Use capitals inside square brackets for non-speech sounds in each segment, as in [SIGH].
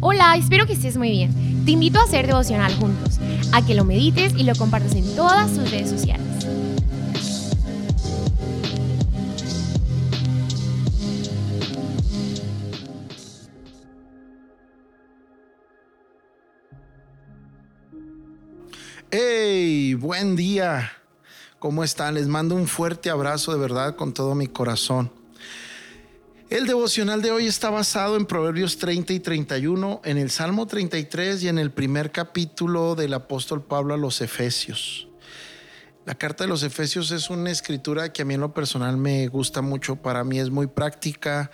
Hola, espero que estés muy bien. Te invito a hacer devocional juntos, a que lo medites y lo compartas en todas tus redes sociales. ¡Hey! Buen día. ¿Cómo están? Les mando un fuerte abrazo de verdad con todo mi corazón. El devocional de hoy está basado en Proverbios 30 y 31, en el Salmo 33 y en el primer capítulo del apóstol Pablo a los Efesios. La carta de los Efesios es una escritura que a mí en lo personal me gusta mucho, para mí es muy práctica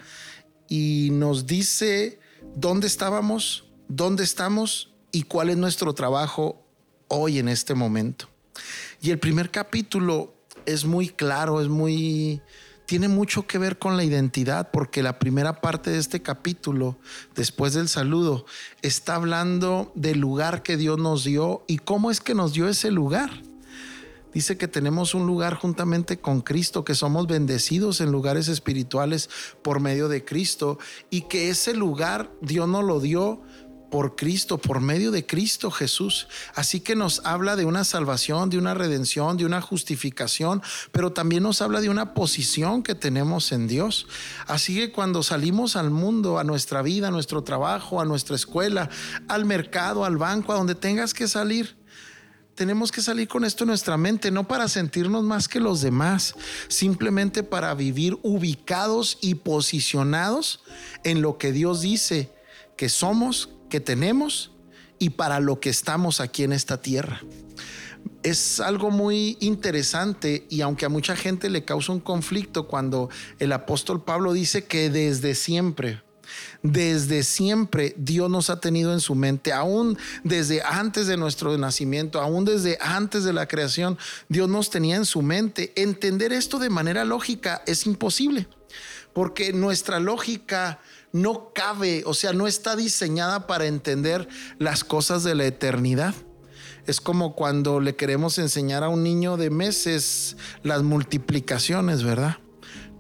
y nos dice dónde estábamos, dónde estamos y cuál es nuestro trabajo hoy en este momento. Y el primer capítulo es muy claro, es muy tiene mucho que ver con la identidad, porque la primera parte de este capítulo, después del saludo, está hablando del lugar que Dios nos dio y cómo es que nos dio ese lugar. Dice que tenemos un lugar juntamente con Cristo, que somos bendecidos en lugares espirituales por medio de Cristo y que ese lugar Dios nos lo dio por Cristo, por medio de Cristo Jesús. Así que nos habla de una salvación, de una redención, de una justificación, pero también nos habla de una posición que tenemos en Dios. Así que cuando salimos al mundo, a nuestra vida, a nuestro trabajo, a nuestra escuela, al mercado, al banco, a donde tengas que salir, tenemos que salir con esto en nuestra mente, no para sentirnos más que los demás, simplemente para vivir ubicados y posicionados en lo que Dios dice que somos, que tenemos y para lo que estamos aquí en esta tierra. Es algo muy interesante y aunque a mucha gente le causa un conflicto cuando el apóstol Pablo dice que desde siempre, desde siempre Dios nos ha tenido en su mente, aún desde antes de nuestro nacimiento, aún desde antes de la creación, Dios nos tenía en su mente. Entender esto de manera lógica es imposible, porque nuestra lógica no cabe, o sea, no está diseñada para entender las cosas de la eternidad. Es como cuando le queremos enseñar a un niño de meses las multiplicaciones, ¿verdad?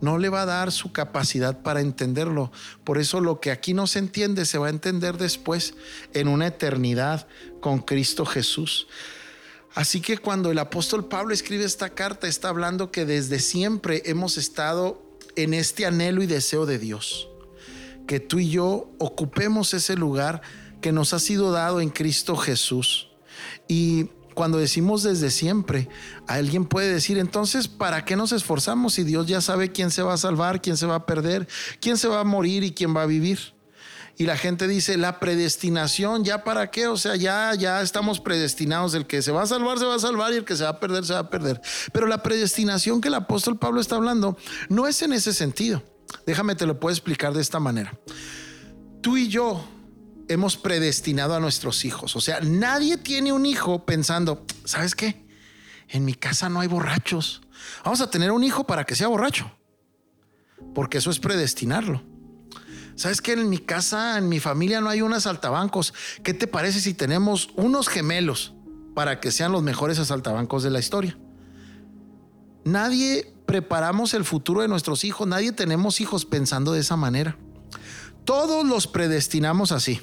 No le va a dar su capacidad para entenderlo. Por eso lo que aquí no se entiende se va a entender después en una eternidad con Cristo Jesús. Así que cuando el apóstol Pablo escribe esta carta, está hablando que desde siempre hemos estado en este anhelo y deseo de Dios que tú y yo ocupemos ese lugar que nos ha sido dado en Cristo Jesús. Y cuando decimos desde siempre, alguien puede decir, entonces, ¿para qué nos esforzamos si Dios ya sabe quién se va a salvar, quién se va a perder, quién se va a morir y quién va a vivir? Y la gente dice, la predestinación, ¿ya para qué? O sea, ya, ya estamos predestinados. El que se va a salvar, se va a salvar y el que se va a perder, se va a perder. Pero la predestinación que el apóstol Pablo está hablando no es en ese sentido. Déjame te lo puedo explicar de esta manera. Tú y yo hemos predestinado a nuestros hijos. O sea, nadie tiene un hijo pensando, ¿sabes qué? En mi casa no hay borrachos. Vamos a tener un hijo para que sea borracho. Porque eso es predestinarlo. ¿Sabes qué? En mi casa, en mi familia no hay unos asaltabancos. ¿Qué te parece si tenemos unos gemelos para que sean los mejores asaltabancos de la historia? Nadie preparamos el futuro de nuestros hijos, nadie tenemos hijos pensando de esa manera. Todos los predestinamos así.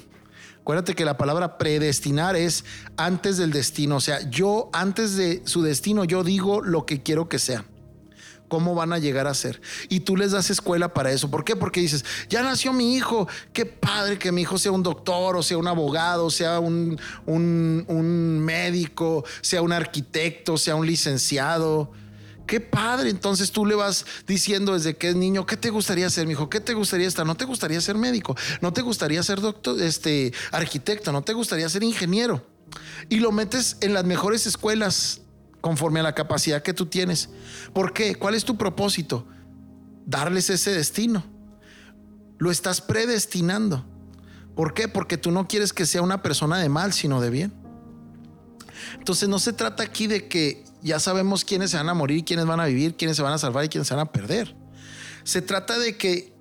Acuérdate que la palabra predestinar es antes del destino, o sea, yo antes de su destino, yo digo lo que quiero que sea cómo van a llegar a ser. Y tú les das escuela para eso. ¿Por qué? Porque dices, ya nació mi hijo, qué padre que mi hijo sea un doctor, o sea un abogado, sea un, un, un médico, sea un arquitecto, sea un licenciado. Qué padre. Entonces tú le vas diciendo desde que es niño, ¿qué te gustaría ser, mi hijo? ¿Qué te gustaría estar? ¿No te gustaría ser médico? ¿No te gustaría ser doctor, este, arquitecto? ¿No te gustaría ser ingeniero? Y lo metes en las mejores escuelas conforme a la capacidad que tú tienes. ¿Por qué? ¿Cuál es tu propósito? Darles ese destino. Lo estás predestinando. ¿Por qué? Porque tú no quieres que sea una persona de mal, sino de bien. Entonces no se trata aquí de que ya sabemos quiénes se van a morir, quiénes van a vivir, quiénes se van a salvar y quiénes se van a perder. Se trata de que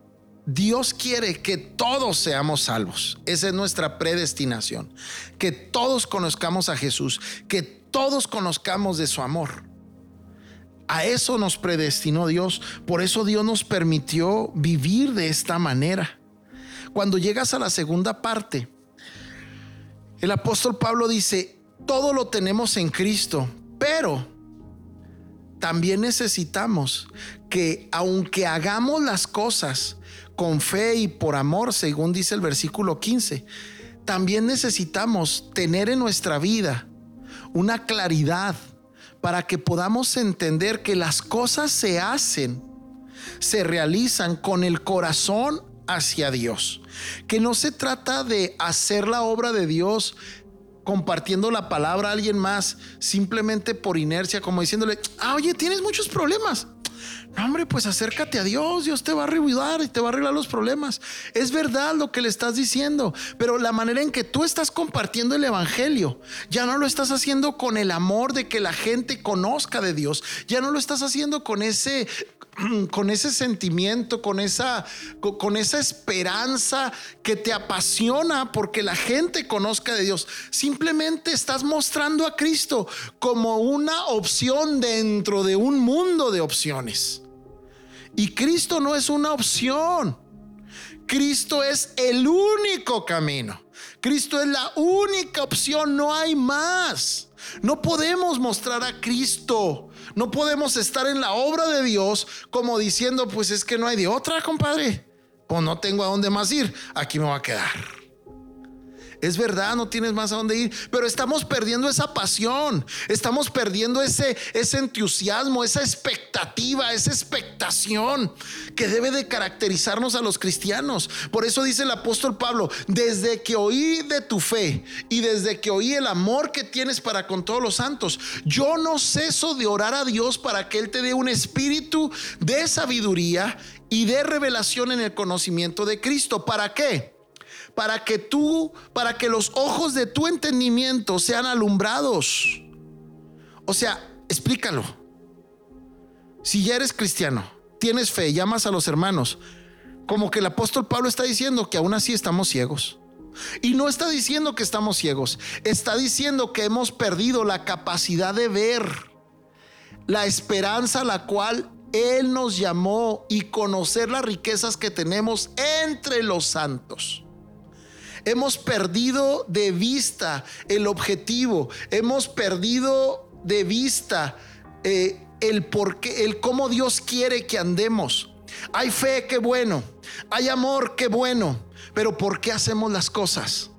Dios quiere que todos seamos salvos. Esa es nuestra predestinación. Que todos conozcamos a Jesús, que todos conozcamos de su amor. A eso nos predestinó Dios. Por eso Dios nos permitió vivir de esta manera. Cuando llegas a la segunda parte, El apóstol Pablo dice, todo lo tenemos en Cristo, pero también necesitamos que aunque hagamos las cosas con fe y por amor, según dice el versículo 15, también necesitamos tener en nuestra vida una claridad para que podamos entender que las cosas se hacen, se realizan con el corazón hacia Dios. Que no se trata de hacer la obra de Dios compartiendo la palabra a alguien más simplemente por inercia, como diciéndole, ah, oye, tienes muchos problemas. Hombre, pues acércate a Dios, Dios te va a ayudar y te va a arreglar los problemas. Es verdad lo que le estás diciendo, pero la manera en que tú estás compartiendo el Evangelio, ya no lo estás haciendo con el amor de que la gente conozca de Dios, ya no lo estás haciendo con ese [CLEARS THROAT] con ese sentimiento, con esa, con esa esperanza que te apasiona porque la gente conozca de Dios. Simplemente estás mostrando a Cristo como una opción dentro de un mundo de opciones. Y Cristo no es una opción. Cristo es el único camino. Cristo es la única opción, no hay más. No podemos mostrar a Cristo. No podemos estar en la obra de Dios como diciendo, pues es que no hay de otra, compadre. Pues no tengo a dónde más ir. Aquí me voy a quedar. Es verdad, no tienes más a dónde ir, pero estamos perdiendo esa pasión, estamos perdiendo ese, ese entusiasmo, esa expectativa, esa expectación que debe de caracterizarnos a los cristianos. Por eso dice el apóstol Pablo, desde que oí de tu fe y desde que oí el amor que tienes para con todos los santos, yo no ceso de orar a Dios para que Él te dé un espíritu de sabiduría y de revelación en el conocimiento de Cristo. ¿Para qué? Para que tú, para que los ojos de tu entendimiento sean alumbrados. O sea, explícalo. Si ya eres cristiano, tienes fe, llamas a los hermanos, como que el apóstol Pablo está diciendo que aún así estamos ciegos. Y no está diciendo que estamos ciegos, está diciendo que hemos perdido la capacidad de ver la esperanza a la cual Él nos llamó y conocer las riquezas que tenemos entre los santos. Hemos perdido de vista el objetivo, hemos perdido de vista eh, el por qué, el cómo Dios quiere que andemos. Hay fe, qué bueno. Hay amor, qué bueno. Pero ¿por qué hacemos las cosas?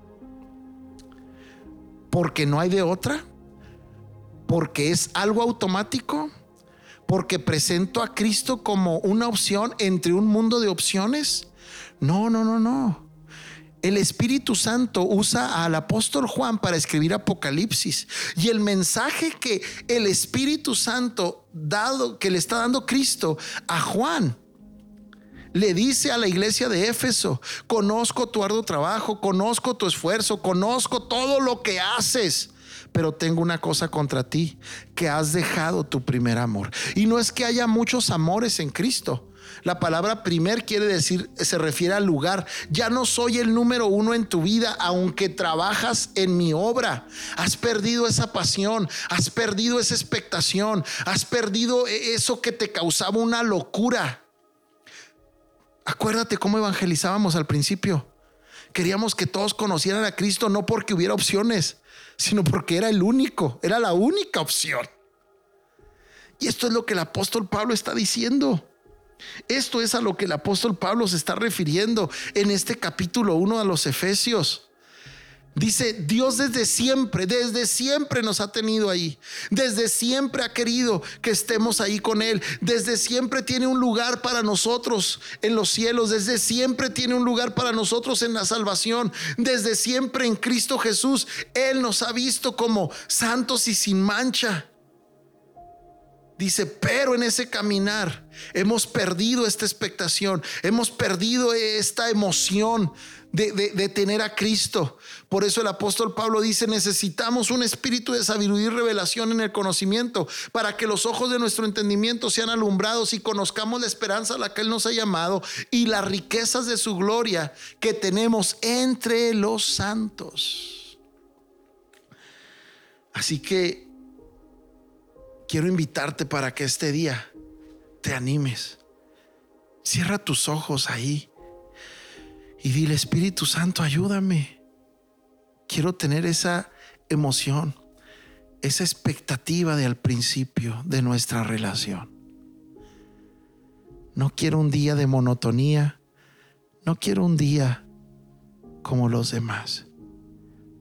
¿Porque no hay de otra? ¿Porque es algo automático? ¿Porque presento a Cristo como una opción entre un mundo de opciones? No, no, no, no. El Espíritu Santo usa al apóstol Juan para escribir Apocalipsis. Y el mensaje que el Espíritu Santo dado, que le está dando Cristo a Juan, le dice a la iglesia de Éfeso, conozco tu arduo trabajo, conozco tu esfuerzo, conozco todo lo que haces pero tengo una cosa contra ti, que has dejado tu primer amor. Y no es que haya muchos amores en Cristo, la palabra primer quiere decir, se refiere al lugar. Ya no soy el número uno en tu vida, aunque trabajas en mi obra. Has perdido esa pasión, has perdido esa expectación, has perdido e-, eso que te causaba una locura. Acuérdate cómo evangelizábamos al principio. Queríamos que todos conocieran a Cristo no porque hubiera opciones, sino porque era el único, era la única opción. Y esto es lo que el apóstol Pablo está diciendo. Esto es a lo que el apóstol Pablo se está refiriendo en este capítulo 1 a los Efesios. Dice, Dios desde siempre, desde siempre nos ha tenido ahí. Desde siempre ha querido que estemos ahí con Él. Desde siempre tiene un lugar para nosotros en los cielos. Desde siempre tiene un lugar para nosotros en la salvación. Desde siempre en Cristo Jesús. Él nos ha visto como santos y sin mancha. Dice, pero en ese caminar hemos perdido esta expectación, hemos perdido esta emoción de, tener a Cristo. Por eso el apóstol Pablo dice, necesitamos un espíritu de sabiduría y revelación en el conocimiento para que los ojos de nuestro entendimiento sean alumbrados y conozcamos la esperanza a la que Él nos ha llamado y las riquezas de su gloria que tenemos entre los santos. Así que quiero invitarte para que este día te animes. Cierra tus ojos ahí y dile, Espíritu Santo, ayúdame. quiero tener esa emoción, esa expectativa de al principio de nuestra relación. No quiero un día de monotonía, no quiero un día como los demás.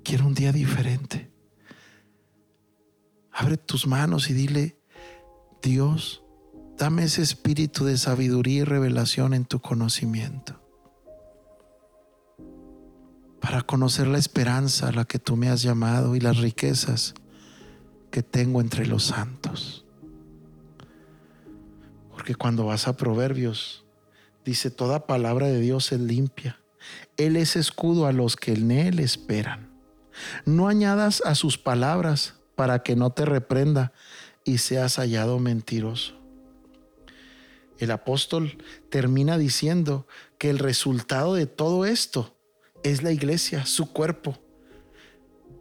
Quiero un día diferente. Abre tus manos y dile, Dios, dame ese espíritu de sabiduría y revelación en tu conocimiento para conocer la esperanza a la que tú me has llamado y las riquezas que tengo entre los santos. Porque cuando vas a Proverbios, dice, toda palabra de Dios es limpia. Él es escudo a los que en Él esperan. No añadas a sus palabras para que no te reprenda y seas hallado mentiroso. El apóstol termina diciendo que el resultado de todo esto es la iglesia, su cuerpo.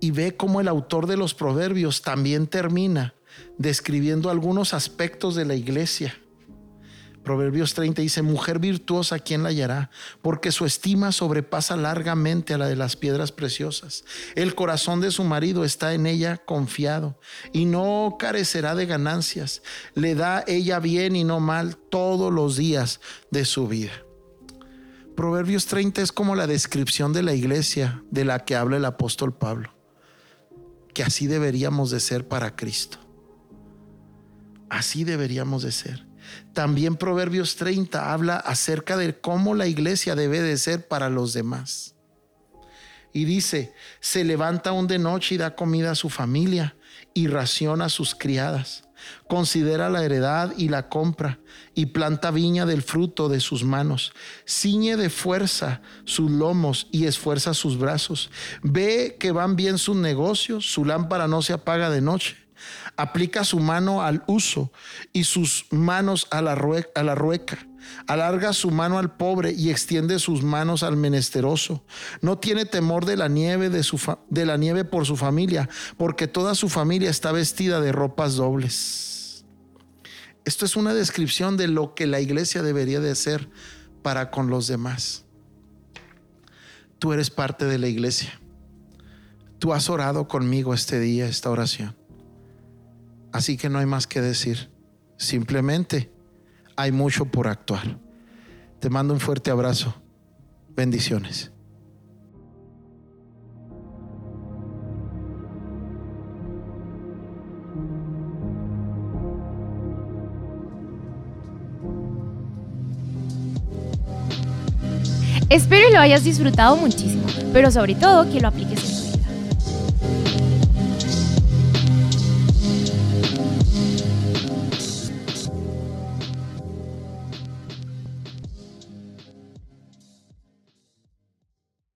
Y ve cómo el autor de los proverbios también termina describiendo algunos aspectos de la iglesia. Proverbios 30 dice, mujer virtuosa, ¿quién la hallará? Porque su estima sobrepasa largamente a la de las piedras preciosas. El corazón de su marido está en ella confiado y no carecerá de ganancias. Le da ella bien y no mal todos los días de su vida. Proverbios 30 es como la descripción de la iglesia de la que habla el apóstol Pablo, que así deberíamos de ser para Cristo. Así deberíamos de ser. También Proverbios 30 habla acerca de cómo la iglesia debe de ser para los demás. Y dice, se levanta aún de noche y da comida a su familia y raciona a sus criadas Considera la heredad y la compra, y planta viña del fruto de sus manos. Ciñe de fuerza sus lomos y esfuerza sus brazos. Ve que van bien sus negocios, su lámpara no se apaga de noche. Aplica su mano al uso y sus manos a la, rueca alarga su mano al pobre y extiende sus manos al menesteroso. No tiene temor de la nieve de, su de la nieve por su familia, porque toda su familia está vestida de ropas dobles. Esto es una descripción de lo que la iglesia debería de ser para con los demás. Tú eres parte de la iglesia. Tú has orado conmigo este día, esta oración. Así que no hay más que decir. Simplemente hay mucho por actuar. Te mando un fuerte abrazo. Bendiciones. Espero lo hayas disfrutado muchísimo, pero sobre todo que lo apliques